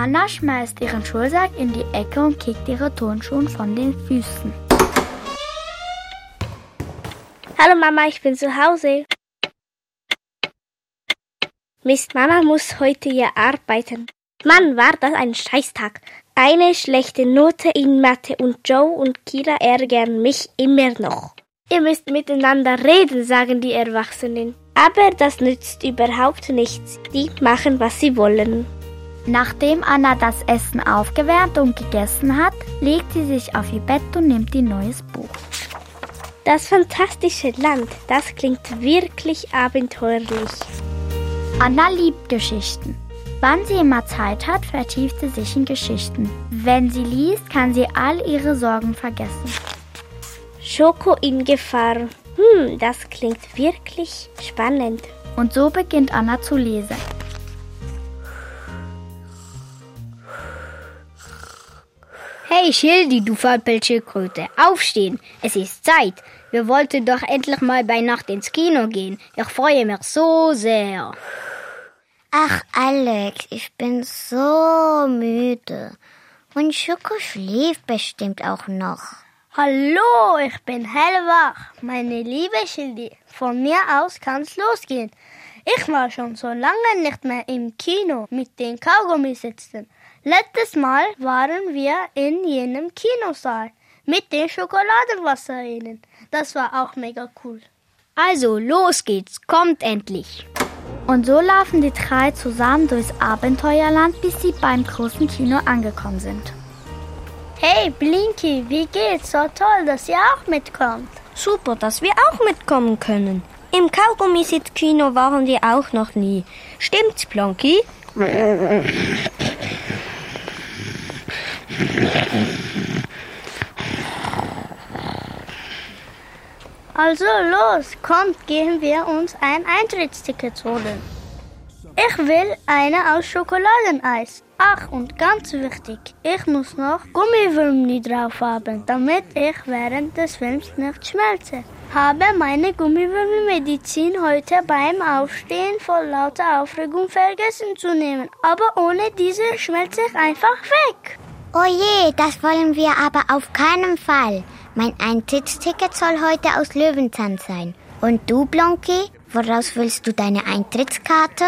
Anna schmeißt ihren Schulsack in die Ecke und kickt ihre Turnschuhe von den Füßen. Hallo Mama, ich bin zu Hause. Mist, Mama muss heute ja arbeiten. Mann, war das ein Scheißtag. Eine schlechte Note in Mathe und Joe und Kira ärgern mich immer noch. Ihr müsst miteinander reden, sagen die Erwachsenen. Aber das nützt überhaupt nichts. Die machen, was sie wollen. Nachdem Anna das Essen aufgewärmt und gegessen hat, legt sie sich auf ihr Bett und nimmt ein neues Buch. Das fantastische Land, das klingt wirklich abenteuerlich. Anna liebt Geschichten. Wann sie immer Zeit hat, vertieft sie sich in Geschichten. Wenn sie liest, kann sie all ihre Sorgen vergessen. Schoko in Gefahr. Hm, das klingt wirklich spannend. Und so beginnt Anna zu lesen. Hey Schildi, du Fahrtbildschildkröte, aufstehen, es ist Zeit. Wir wollten doch endlich mal bei Nacht ins Kino gehen. Ich freue mich so sehr. Ach, Alex, ich bin so müde. Und Schoko schläft bestimmt auch noch. Hallo, ich bin hellwach. Meine liebe Schildi, von mir aus kann's losgehen. Ich war schon so lange nicht mehr im Kino mit den Kaugummi sitzen. Letztes Mal waren wir in jenem Kinosaal mit den Schokoladenwasserränen. Das war auch mega cool. Also, los geht's, kommt endlich. Und so laufen die drei zusammen durchs Abenteuerland, bis sie beim großen Kino angekommen sind. Hey Blinky, wie geht's? So toll, dass ihr auch mitkommt. Super, dass wir auch mitkommen können. Im Kaugummi-Kino waren wir auch noch nie. Stimmt's, Plonky? Also los, kommt, gehen wir uns ein Eintrittsticket holen. Ich will eine aus Schokoladeneis. Ach, und ganz wichtig, ich muss noch Gummiwürmli drauf haben, damit ich während des Films nicht schmelze. Habe meine Gummiwürmli-Medizin heute beim Aufstehen vor lauter Aufregung vergessen zu nehmen. Aber ohne diese schmelze ich einfach weg. Oh je, das wollen wir aber auf keinen Fall. Mein Eintrittsticket soll heute aus Löwenzahn sein. Und du, Blonky, woraus willst du deine Eintrittskarte?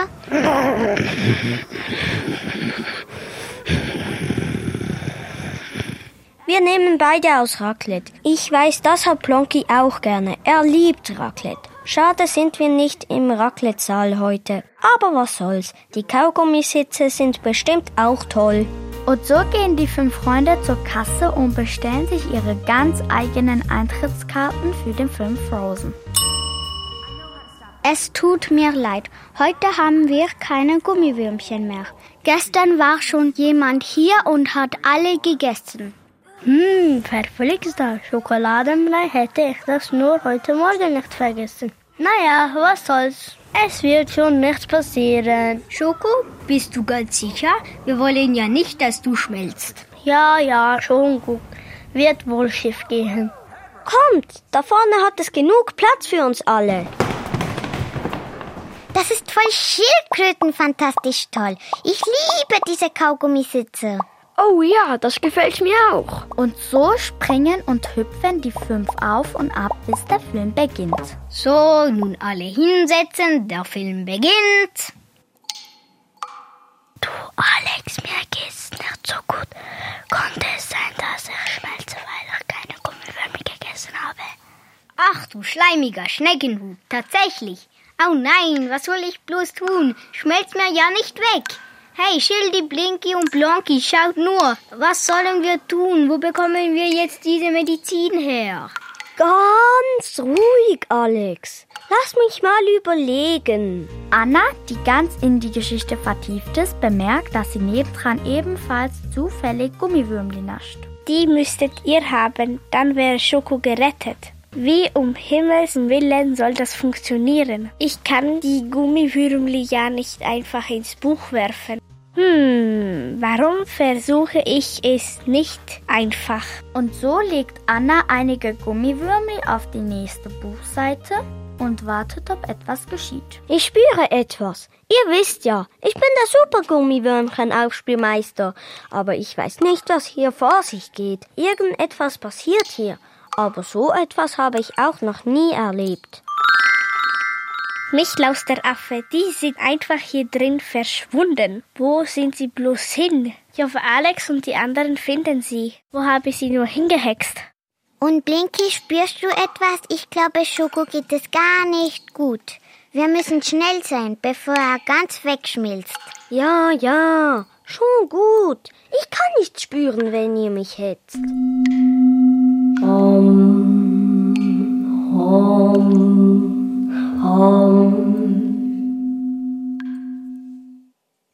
Wir nehmen beide aus Raclette. Ich weiß, das hat Plonky auch gerne. Er liebt Raclette. Schade sind wir nicht im Raclette-Saal heute. Aber was soll's. Die Kaugummisitze sind bestimmt auch toll. Und so gehen die fünf Freunde zur Kasse und bestellen sich ihre ganz eigenen Eintrittskarten für den Film Frozen. Es tut mir leid, heute haben wir keine Gummiwürmchen mehr. Gestern war schon jemand hier und hat alle gegessen. Hm, verflixter Schokoladenbrei hätte ich das nur heute Morgen nicht vergessen. Naja, was soll's. Es wird schon nichts passieren. Schoko, bist du ganz sicher? Wir wollen ja nicht, dass du schmelzt. Ja, ja, schon gut. Wird wohl schief gehen. Kommt, da vorne hat es genug Platz für uns alle. Das ist voll Schildkröten fantastisch toll. Ich liebe diese Kaugummisitze. Oh ja, das gefällt mir auch. Und so springen und hüpfen die fünf auf und ab, bis der Film beginnt. So, nun alle hinsetzen, der Film beginnt. Du, Alex, mir geht's nicht so gut. Konnte es sein, dass ich schmelze, weil ich keine Gummiwürmer gegessen habe? Ach du schleimiger Schneckenhut, tatsächlich. Oh nein, was soll ich bloß tun? Schmelzt mir ja nicht weg. Hey, Schildi, Blinky und Blonky, schaut nur. Was sollen wir tun? Wo bekommen wir jetzt diese Medizin her? Ganz ruhig, Alex. Lass mich mal überlegen. Anna, die ganz in die Geschichte vertieft ist, bemerkt, dass sie nebendran ebenfalls zufällig Gummiwürmli nascht. Die müsstet ihr haben, dann wäre Schoko gerettet. Wie um Himmels Willen soll das funktionieren? Ich kann die Gummiwürmli ja nicht einfach ins Buch werfen. Hm, warum versuche ich es nicht einfach? Und so legt Anna einige Gummiwürmel auf die nächste Buchseite, und wartet, ob etwas geschieht. Ich spüre etwas. Ihr wisst ja, ich bin der Supergummiwürmchen-Aufspielmeister. Aber ich weiß nicht, was hier vor sich geht. Irgendetwas passiert hier. Aber so etwas habe ich auch noch nie erlebt. Michlaus der Affe, die sind einfach hier drin verschwunden. Wo sind sie bloß hin? Ich hoffe, Alex und die anderen finden sie. Wo habe ich sie nur hingehext? Und Blinky, spürst du etwas? Ich glaube, Schoko geht es gar nicht gut. Wir müssen schnell sein, bevor er ganz wegschmilzt. Ja, ja, schon gut. Ich kann nichts spüren, wenn ihr mich hetzt. Hom, hom, hom.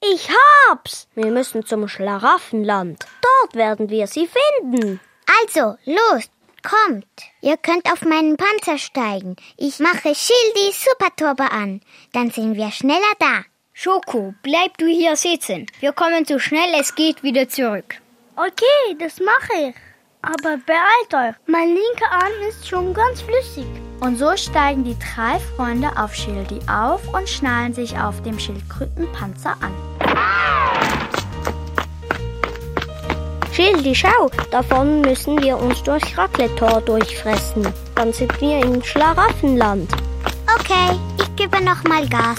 Ich hab's! Wir müssen zum Schlaraffenland. Dort werden wir sie finden. Also, los, kommt. Ihr könnt auf meinen Panzer steigen. Ich mache Schildi Superturbo an. Dann sind wir schneller da. Schoko, bleib du hier sitzen. Wir kommen so schnell es geht wieder zurück. Okay, das mache ich. Aber beeilt euch, mein linker Arm ist schon ganz flüssig. Und so steigen die drei Freunde auf Schildi auf und schnallen sich auf dem Schildkrötenpanzer an. Schildi, schau, davon müssen wir uns durch Racletor durchfressen. Dann sind wir im Schlaraffenland. Okay, ich gebe noch mal Gas.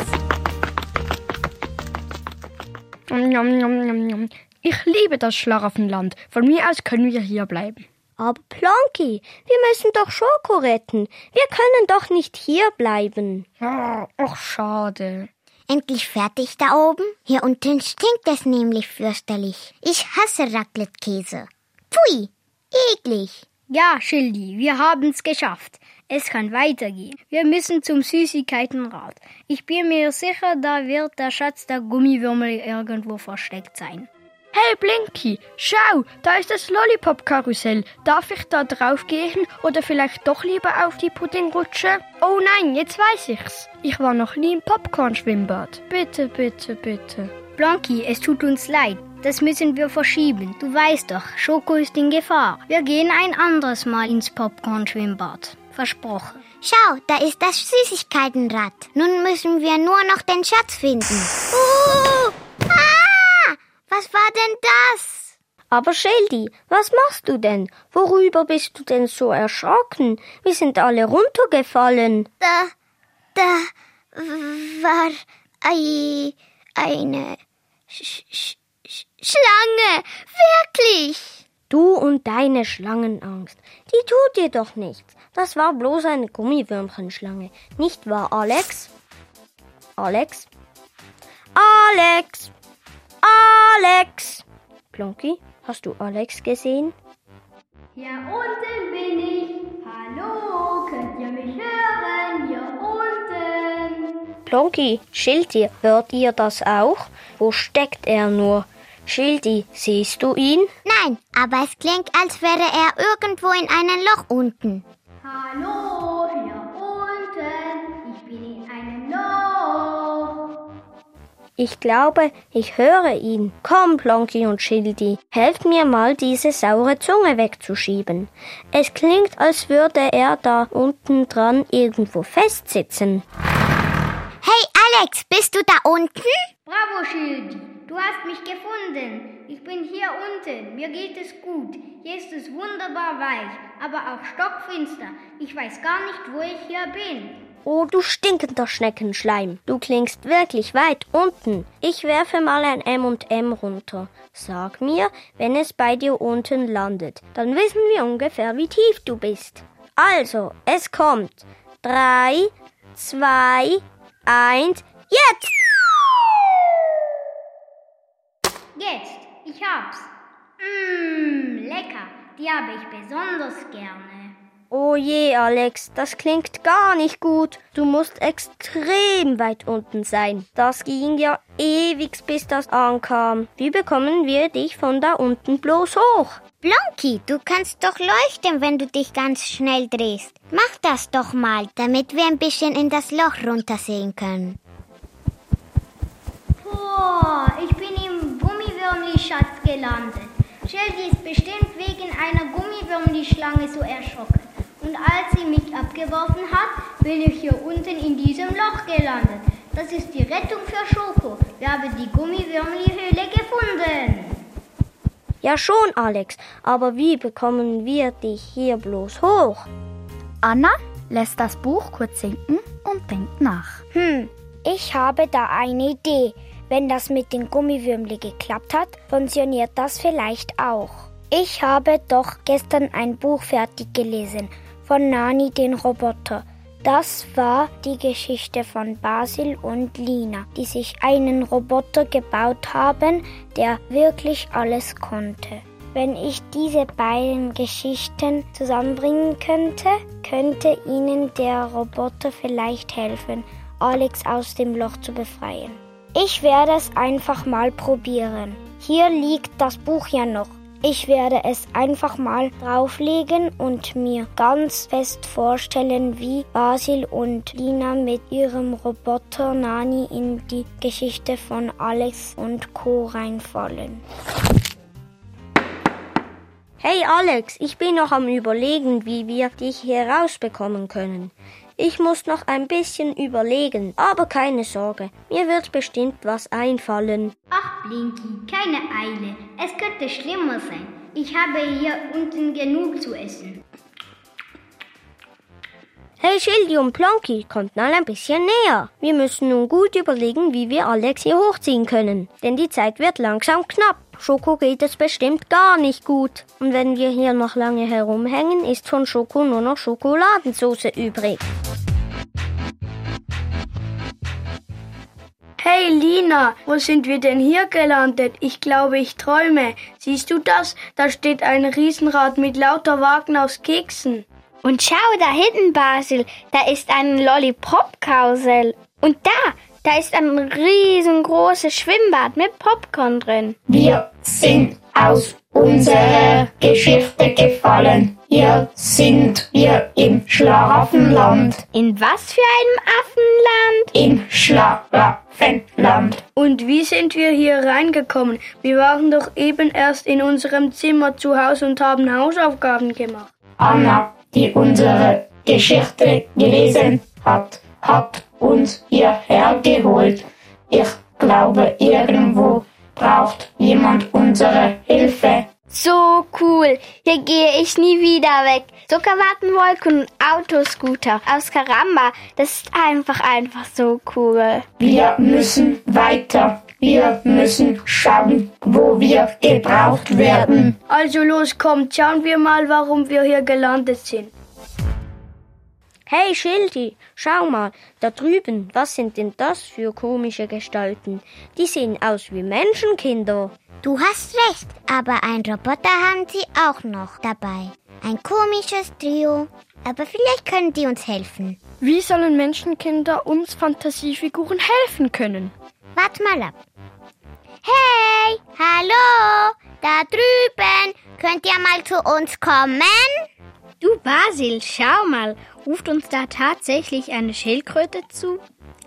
Ich liebe das Schlaraffenland. Von mir aus können wir hier bleiben. Aber Plonky, wir müssen doch Schoko retten. Wir können doch nicht hier bleiben. Ach, schade. Endlich fertig da oben? Hier unten stinkt es nämlich fürchterlich. Ich hasse Raclette-Käse. Pfui, eklig. Ja, Schildi, wir haben's geschafft. Es kann weitergehen. Wir müssen zum Süßigkeitenrad. Ich bin mir sicher, da wird der Schatz der Gummiwürmel irgendwo versteckt sein. Hey Blinky, schau, da ist das Lollipop-Karussell. Darf ich da drauf gehen oder vielleicht doch lieber auf die Puddingrutsche? Oh nein, jetzt weiß ich's. Ich war noch nie im Popcorn-Schwimmbad. Bitte, bitte, bitte. Blanky, es tut uns leid. Das müssen wir verschieben. Du weißt doch, Schoko ist in Gefahr. Wir gehen ein anderes Mal ins Popcorn-Schwimmbad. Versprochen. Schau, da ist das Süßigkeitenrad. Nun müssen wir nur noch den Schatz finden. Uh, was war denn das? Aber Schildi, was machst du denn? Worüber bist du denn so erschrocken? Wir sind alle runtergefallen. Da, da war ei, eine Sch Sch Schlange. Wirklich. Du und deine Schlangenangst, die tut dir doch nichts. Das war bloß eine Gummiwürmchenschlange. Nicht wahr, Alex? Alex? Alex! Alex! Plonky, hast du Alex gesehen? Hier unten bin ich. Hallo, könnt ihr mich hören? Hier unten. Plonky, Schildi, hört ihr das auch? Wo steckt er nur? Schildi, siehst du ihn? Nein, aber es klingt, als wäre er irgendwo in einem Loch unten. Hallo, Ich glaube, ich höre ihn. Komm, Plonky und Schildi, helft mir mal, diese saure Zunge wegzuschieben. Es klingt, als würde er da unten dran irgendwo festsitzen. Hey Alex, bist du da unten? Bravo, Schildi. Du hast mich gefunden. Ich bin hier unten. Mir geht es gut. Hier ist es wunderbar weich, aber auch stockfinster. Ich weiß gar nicht, wo ich hier bin. Oh, du stinkender Schneckenschleim. Du klingst wirklich weit unten. Ich werfe mal ein M&M runter. Sag mir, wenn es bei dir unten landet. Dann wissen wir ungefähr, wie tief du bist. Also, es kommt. Drei, zwei, eins, jetzt! Jetzt, ich hab's. Mmm, lecker. Die habe ich besonders gerne. Oh je, Alex, das klingt gar nicht gut. Du musst extrem weit unten sein. Das ging ja ewig, bis das ankam. Wie bekommen wir dich von da unten bloß hoch? Blonky, du kannst doch leuchten, wenn du dich ganz schnell drehst. Mach das doch mal, damit wir ein bisschen in das Loch runtersehen können. Boah, ich bin im Gummiwürmli-Schatz gelandet. Shelly ist bestimmt wegen einer Gummiwürmli-Schlange so erschrocken. Und als sie mich abgeworfen hat, bin ich hier unten in diesem Loch gelandet. Das ist die Rettung für Schoko. Wir haben die Gummiwürmli-Höhle gefunden. Ja schon, Alex, aber wie bekommen wir dich hier bloß hoch? Anna lässt das Buch kurz sinken und denkt nach. Hm, ich habe da eine Idee. Wenn das mit den Gummiwürmli geklappt hat, funktioniert das vielleicht auch. Ich habe doch gestern ein Buch fertig gelesen von Nani den Roboter. Das war die Geschichte von Basil und Lina, die sich einen Roboter gebaut haben, der wirklich alles konnte. Wenn ich diese beiden Geschichten zusammenbringen könnte, könnte Ihnen der Roboter vielleicht helfen, Alex aus dem Loch zu befreien. Ich werde es einfach mal probieren. Hier liegt das Buch ja noch. Ich werde es einfach mal drauflegen und mir ganz fest vorstellen, wie Basil und Lina mit ihrem Roboter Nani in die Geschichte von Alex und Co. reinfallen. Hey Alex, ich bin noch am Überlegen, wie wir dich hier rausbekommen können. Ich muss noch ein bisschen überlegen, aber keine Sorge, mir wird bestimmt was einfallen. Ach, Blinky, keine Eile. Es könnte schlimmer sein. Ich habe hier unten genug zu essen. Hey Schildi und Plonky, kommt mal ein bisschen näher. Wir müssen nun gut überlegen, wie wir Alex hier hochziehen können. Denn die Zeit wird langsam knapp. Schoko geht es bestimmt gar nicht gut. Und wenn wir hier noch lange herumhängen, ist von Schoko nur noch Schokoladensauce übrig. Hey Lina, wo sind wir denn hier gelandet? Ich glaube, ich träume. Siehst du das? Da steht ein Riesenrad mit lauter Wagen aus Keksen. Und schau da hinten, Basil, da ist ein Lollipop-Karussell. Und da, da ist ein riesengroßes Schwimmbad mit Popcorn drin. Wir sind aus unserer Geschichte gefallen. Hier sind wir im Schlaraffenland. In was für einem Affenland? Im Schlaraffenland. Und wie sind wir hier reingekommen? Wir waren doch eben erst in unserem Zimmer zu Hause und haben Hausaufgaben gemacht. Anna, die unsere Geschichte gelesen hat, hat uns hierher geholt. Ich glaube, irgendwo braucht jemand unsere Hilfe. So cool. Hier gehe ich nie wieder weg. Zuckerwattenwolken und Autoscooter aus Karamba. Das ist einfach, einfach so cool. Wir müssen weiter. Wir müssen schauen, wo wir gebraucht werden. Also los, kommt, schauen wir mal, warum wir hier gelandet sind. Hey Schildi, schau mal, da drüben, was sind denn das für komische Gestalten? Die sehen aus wie Menschenkinder. Du hast recht, aber ein Roboter haben sie auch noch dabei. Ein komisches Trio. Aber vielleicht können die uns helfen. Wie sollen Menschenkinder uns Fantasiefiguren helfen können? Wart mal ab. Hey, hallo, da drüben. Könnt ihr mal zu uns kommen? Du Basil, schau mal, ruft uns da tatsächlich eine Schildkröte zu?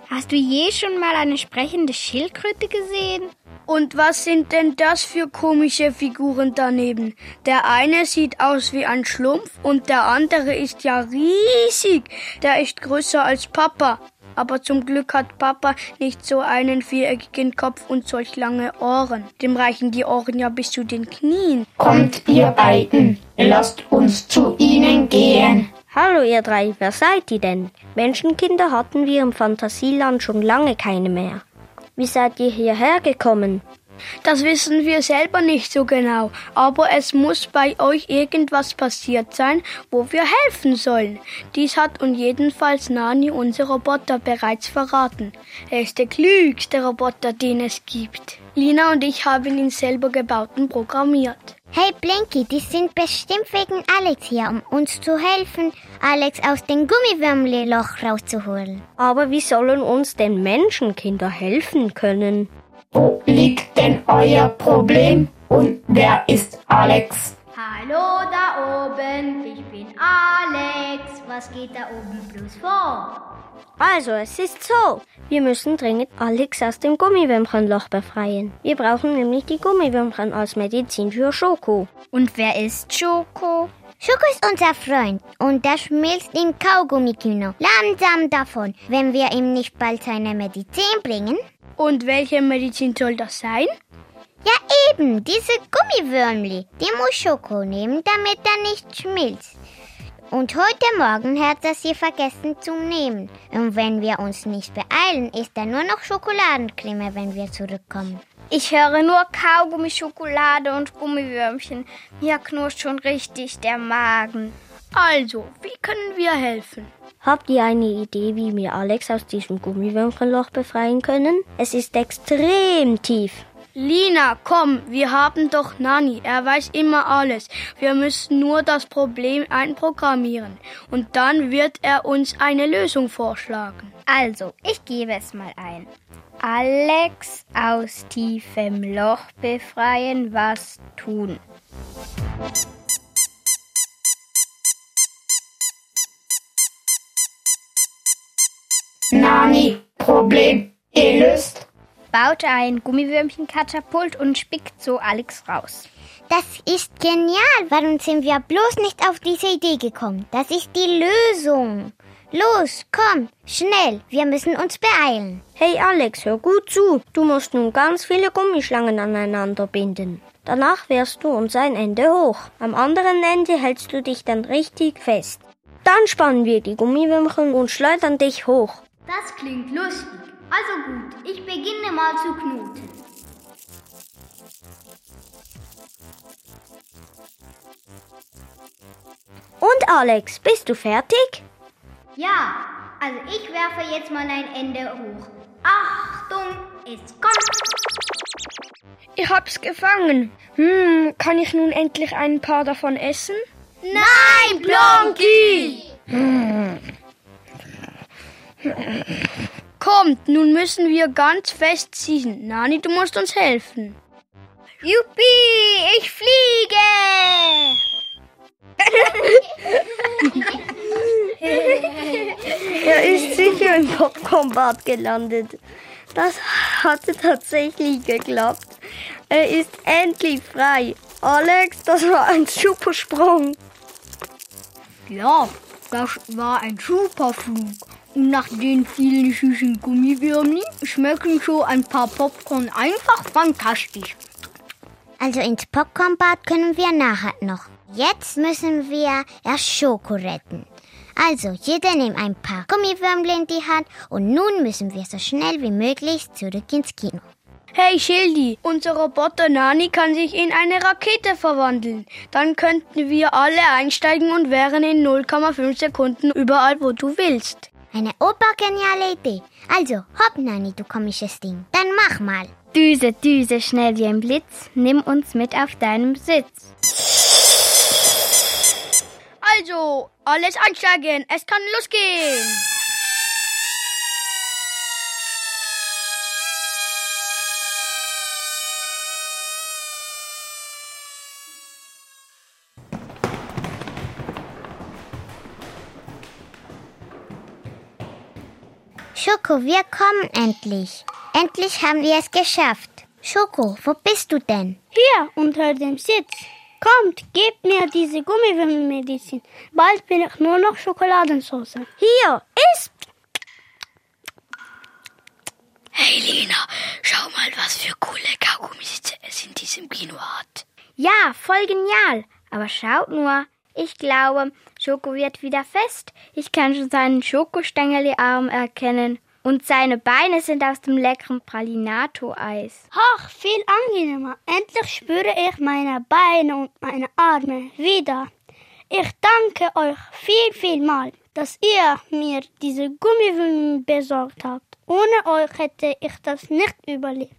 Hast du je schon mal eine sprechende Schildkröte gesehen? Und was sind denn das für komische Figuren daneben? Der eine sieht aus wie ein Schlumpf und der andere ist ja riesig. Der ist größer als Papa. Aber zum Glück hat Papa nicht so einen viereckigen Kopf und solch lange Ohren. Dem reichen die Ohren ja bis zu den Knien. Kommt ihr beiden, lasst uns zu ihnen gehen. Hallo ihr drei, wer seid ihr denn? Menschenkinder hatten wir im Fantasieland schon lange keine mehr. Wie seid ihr hierher gekommen? Das wissen wir selber nicht so genau, aber es muss bei euch irgendwas passiert sein, wo wir helfen sollen. Dies hat uns jedenfalls Nani, unser Roboter, bereits verraten. Er ist der klügste Roboter, den es gibt. Lina und ich haben ihn selber gebaut und programmiert. Hey Blinky, die sind bestimmt wegen Alex hier, um uns zu helfen, Alex aus dem Gummiwürmli-Loch rauszuholen. Aber wie sollen uns denn Menschenkinder helfen können? Wo liegt denn euer Problem? Und wer ist Alex? Hallo da oben, ich bin Alex. Was geht da oben bloß vor? Also, es ist so. Wir müssen dringend Alex aus dem Gummiwürmchenloch befreien. Wir brauchen nämlich die Gummiwürmchen als Medizin für Schoko. Und wer ist Schoko? Schoko ist unser Freund und der schmilzt in Kaugummikino langsam davon, wenn wir ihm nicht bald seine Medizin bringen. Und welche Medizin soll das sein? Ja eben, diese Gummiwürmli. Die muss Schoko nehmen, damit er nicht schmilzt. Und heute Morgen hat er sie vergessen zu nehmen. Und wenn wir uns nicht beeilen, ist er nur noch Schokoladencreme, wenn wir zurückkommen. Ich höre nur Kaugummi, Schokolade und Gummiwürmchen. Mir knurscht schon richtig der Magen. Also, wie können wir helfen? Habt ihr eine Idee, wie wir Alex aus diesem Gummiwürmchenloch befreien können? Es ist extrem tief. Lina, komm, wir haben doch Nani. Er weiß immer alles. Wir müssen nur das Problem einprogrammieren. Und dann wird er uns eine Lösung vorschlagen. Also, ich gebe es mal ein. Alex aus tiefem Loch befreien, was tun? Nani, Problem gelöst. Baut ein Gummivürmchenkatapult und spickt so Alex raus. Das ist genial. Warum sind wir bloß nicht auf diese Idee gekommen? Das ist die Lösung. Los, komm, schnell, wir müssen uns beeilen. Hey Alex, hör gut zu. Du musst nun ganz viele Gummischlangen aneinander binden. Danach wirst du uns ein Ende hoch. Am anderen Ende hältst du dich dann richtig fest. Dann spannen wir die Gummiwürmchen und schleudern dich hoch. Das klingt lustig. Also gut, ich beginne mal zu knoten. Und Alex, bist du fertig? Ja, also ich werfe jetzt mal ein Ende hoch. Achtung, es kommt. Ich hab's gefangen. Hm, kann ich nun endlich ein paar davon essen? Nein, Blonky! Kommt, nun müssen wir ganz fest ziehen. Nani, du musst uns helfen. Juppie, ich fliege! Er ist sicher im Popcornbad gelandet. Das hatte tatsächlich geklappt. Er ist endlich frei. Alex, das war ein super Sprung. Ja, das war ein super Flug. Nach den vielen süßen Gummiwürmchen schmecken so ein paar Popcorn einfach fantastisch. Also ins Popcornbad können wir nachher noch. Jetzt müssen wir erst Schoko retten. Also, jeder nimmt ein paar Gummiwürmle in die Hand und nun müssen wir so schnell wie möglich zurück ins Kino. Hey Schildi, unser Roboter Nani kann sich in eine Rakete verwandeln. Dann könnten wir alle einsteigen und wären in 0,5 Sekunden überall, wo du willst. Eine obergeniale Idee. Also, hopp, Nani, du komisches Ding. Dann mach mal. Düse, Düse, schnell wie ein Blitz, nimm uns mit auf deinem Sitz. Also, alles einsteigen, es kann losgehen. Schoko, wir kommen endlich. Endlich haben wir es geschafft. Schoko, wo bist du denn? Hier unter dem Sitz. Kommt, gebt mir diese Gummiwürmelmedizin. Bald bin ich nur noch Schokoladensauce. Hier, isst! Hey Lena, schau mal, was für coole Kaugummis es in diesem Kino hat. Ja, voll genial. Aber schaut nur, ich glaube, Schoko wird wieder fest. Ich kann schon seinen Schokostängeli-Arm erkennen. Und seine Beine sind aus dem leckeren Pralinato-Eis. Ach, viel angenehmer. Endlich spüre ich meine Beine und meine Arme wieder. Ich danke euch viel, viel mal, dass ihr mir diese Gummiwürmel besorgt habt. Ohne euch hätte ich das nicht überlebt.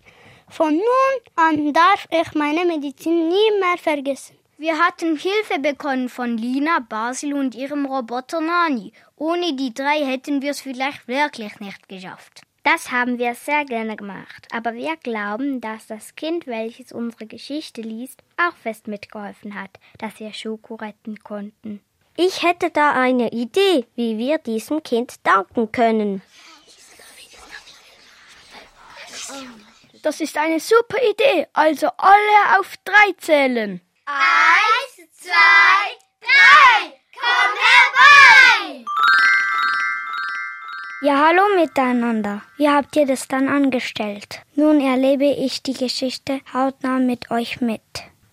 Von nun an darf ich meine Medizin nie mehr vergessen. Wir hatten Hilfe bekommen von Lina, Basil und ihrem Roboter Nani. Ohne die drei hätten wir es vielleicht wirklich nicht geschafft. Das haben wir sehr gerne gemacht, aber wir glauben, dass das Kind, welches unsere Geschichte liest, auch fest mitgeholfen hat, dass wir Schoko retten konnten. Ich hätte da eine Idee, wie wir diesem Kind danken können. Das ist eine super Idee. Also alle auf drei zählen. Eins, zwei, drei! komm herbei! Ja, hallo miteinander. Wie habt ihr das dann angestellt? Nun erlebe ich die Geschichte hautnah mit euch mit.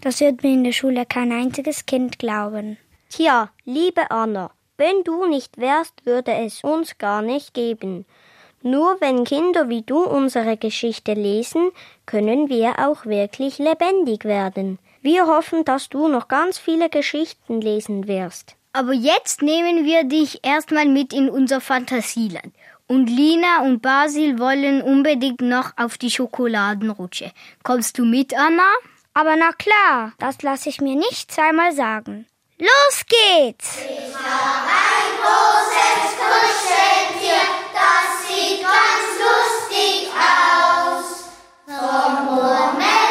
Das wird mir in der Schule kein einziges Kind glauben. Tja, liebe Anna, wenn du nicht wärst, würde es uns gar nicht geben. Nur wenn Kinder wie du unsere Geschichte lesen, können wir auch wirklich lebendig werden. Wir hoffen, dass du noch ganz viele Geschichten lesen wirst. Aber jetzt nehmen wir dich erstmal mit in unser Fantasieland. Und Lina und Basil wollen unbedingt noch auf die Schokoladenrutsche. Kommst du mit, Anna? Aber na klar, das lasse ich mir nicht zweimal sagen. Los geht's! Ich hab ein großes sieht ganz lustig aus. Vom Moment